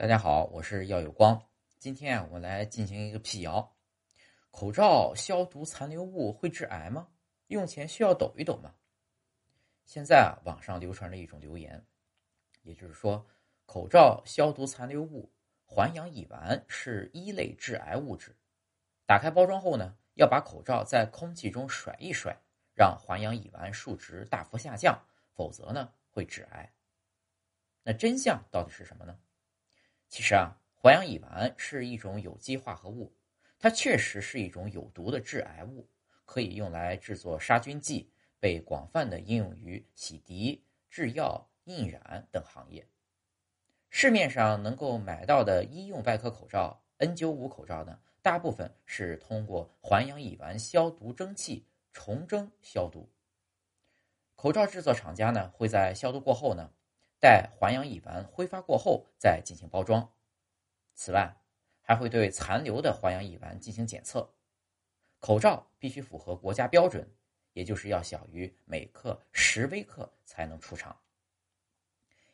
大家好，我是耀有光。今天啊，我来进行一个辟谣：口罩消毒残留物会致癌吗？用前需要抖一抖吗？现在啊，网上流传着一种流言，也就是说，口罩消毒残留物环氧乙烷是一类致癌物质。打开包装后呢，要把口罩在空气中甩一甩，让环氧乙烷数值大幅下降，否则呢会致癌。那真相到底是什么呢？其实啊，环氧乙烷是一种有机化合物，它确实是一种有毒的致癌物，可以用来制作杀菌剂，被广泛的应用于洗涤、制药、印染等行业。市面上能够买到的医用外科口罩 N95 口罩呢，大部分是通过环氧乙烷消毒蒸汽重蒸消毒。口罩制作厂家呢，会在消毒过后呢。待环氧乙烷挥发过后再进行包装。此外，还会对残留的环氧乙烷进行检测。口罩必须符合国家标准，也就是要小于每克十微克才能出厂。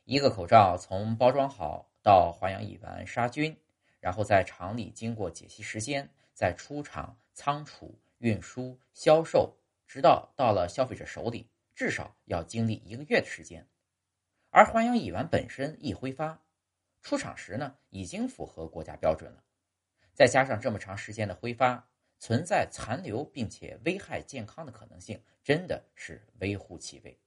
一个口罩从包装好到环氧乙烷杀菌，然后在厂里经过解析时间，再出厂仓储、运输、销售，直到到了消费者手里，至少要经历一个月的时间。而环氧乙烷本身易挥发，出厂时呢已经符合国家标准了，再加上这么长时间的挥发，存在残留并且危害健康的可能性，真的是微乎其微。